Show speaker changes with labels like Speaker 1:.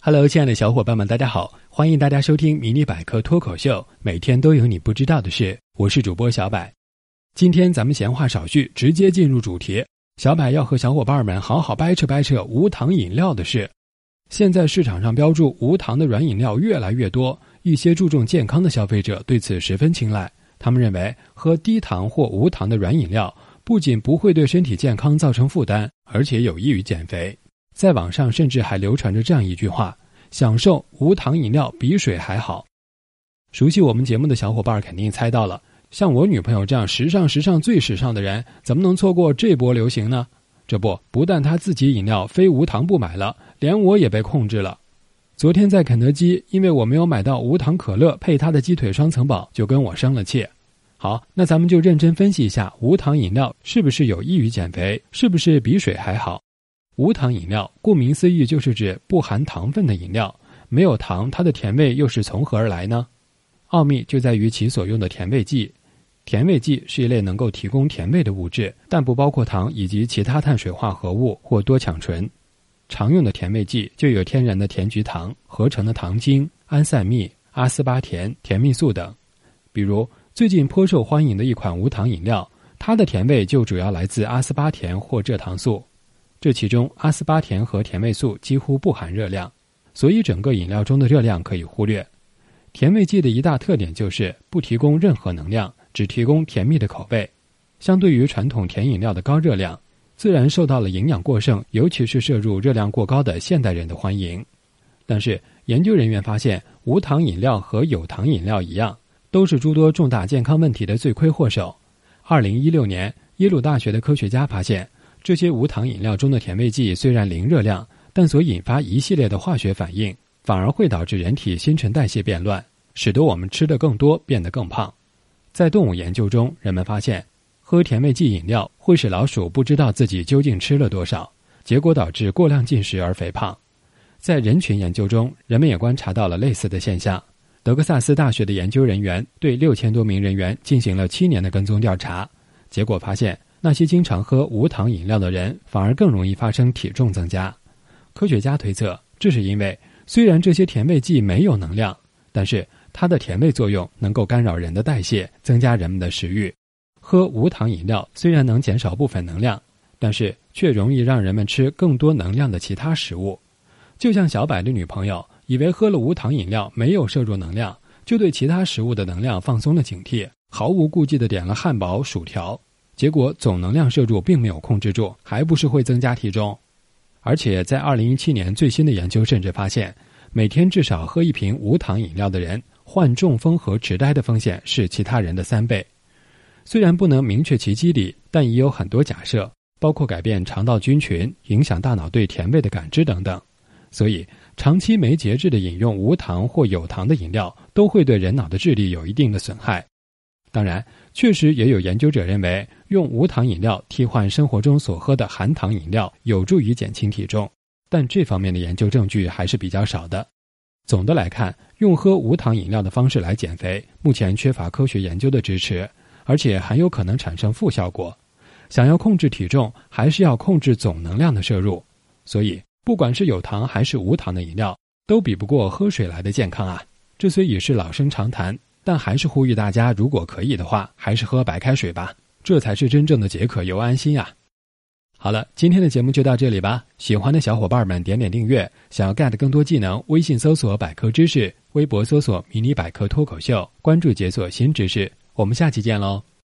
Speaker 1: Hello，亲爱的小伙伴们，大家好！欢迎大家收听《迷你百科脱口秀》，每天都有你不知道的事。我是主播小柏。今天咱们闲话少叙，直接进入主题。小柏要和小伙伴们好好掰扯掰扯无糖饮料的事。现在市场上标注无糖的软饮料越来越多，一些注重健康的消费者对此十分青睐。他们认为，喝低糖或无糖的软饮料不仅不会对身体健康造成负担，而且有益于减肥。在网上甚至还流传着这样一句话：“享受无糖饮料比水还好。”熟悉我们节目的小伙伴肯定猜到了，像我女朋友这样时尚、时尚最时尚的人，怎么能错过这波流行呢？这不，不但她自己饮料非无糖不买了，连我也被控制了。昨天在肯德基，因为我没有买到无糖可乐配他的鸡腿双层堡，就跟我生了气。好，那咱们就认真分析一下，无糖饮料是不是有益于减肥？是不是比水还好？无糖饮料，顾名思义就是指不含糖分的饮料。没有糖，它的甜味又是从何而来呢？奥秘就在于其所用的甜味剂。甜味剂是一类能够提供甜味的物质，但不包括糖以及其他碳水化合物或多羟醇。常用的甜味剂就有天然的甜菊糖、合成的糖精、安赛蜜、阿斯巴甜、甜蜜素等。比如最近颇受欢迎的一款无糖饮料，它的甜味就主要来自阿斯巴甜或蔗糖素。这其中，阿斯巴甜和甜味素几乎不含热量，所以整个饮料中的热量可以忽略。甜味剂的一大特点就是不提供任何能量，只提供甜蜜的口味。相对于传统甜饮料的高热量，自然受到了营养过剩，尤其是摄入热量过高的现代人的欢迎。但是，研究人员发现，无糖饮料和有糖饮料一样，都是诸多重大健康问题的罪魁祸首。二零一六年，耶鲁大学的科学家发现。这些无糖饮料中的甜味剂虽然零热量，但所引发一系列的化学反应，反而会导致人体新陈代谢变乱，使得我们吃的更多，变得更胖。在动物研究中，人们发现，喝甜味剂饮料会使老鼠不知道自己究竟吃了多少，结果导致过量进食而肥胖。在人群研究中，人们也观察到了类似的现象。德克萨斯大学的研究人员对六千多名人员进行了七年的跟踪调查，结果发现。那些经常喝无糖饮料的人，反而更容易发生体重增加。科学家推测，这是因为虽然这些甜味剂没有能量，但是它的甜味作用能够干扰人的代谢，增加人们的食欲。喝无糖饮料虽然能减少部分能量，但是却容易让人们吃更多能量的其他食物。就像小柏的女朋友，以为喝了无糖饮料没有摄入能量，就对其他食物的能量放松了警惕，毫无顾忌地点了汉堡、薯条。结果总能量摄入并没有控制住，还不是会增加体重。而且在二零一七年最新的研究甚至发现，每天至少喝一瓶无糖饮料的人，患中风和痴呆的风险是其他人的三倍。虽然不能明确其机理，但也有很多假设，包括改变肠道菌群、影响大脑对甜味的感知等等。所以，长期没节制的饮用无糖或有糖的饮料，都会对人脑的智力有一定的损害。当然，确实也有研究者认为。用无糖饮料替换生活中所喝的含糖饮料，有助于减轻体重，但这方面的研究证据还是比较少的。总的来看，用喝无糖饮料的方式来减肥，目前缺乏科学研究的支持，而且很有可能产生负效果。想要控制体重，还是要控制总能量的摄入。所以，不管是有糖还是无糖的饮料，都比不过喝水来的健康啊！这虽已是老生常谈，但还是呼吁大家，如果可以的话，还是喝白开水吧。这才是真正的解渴又安心呀！好了，今天的节目就到这里吧。喜欢的小伙伴们点点订阅，想要 get 更多技能，微信搜索百科知识，微博搜索迷你百科脱口秀，关注解锁新知识。我们下期见喽！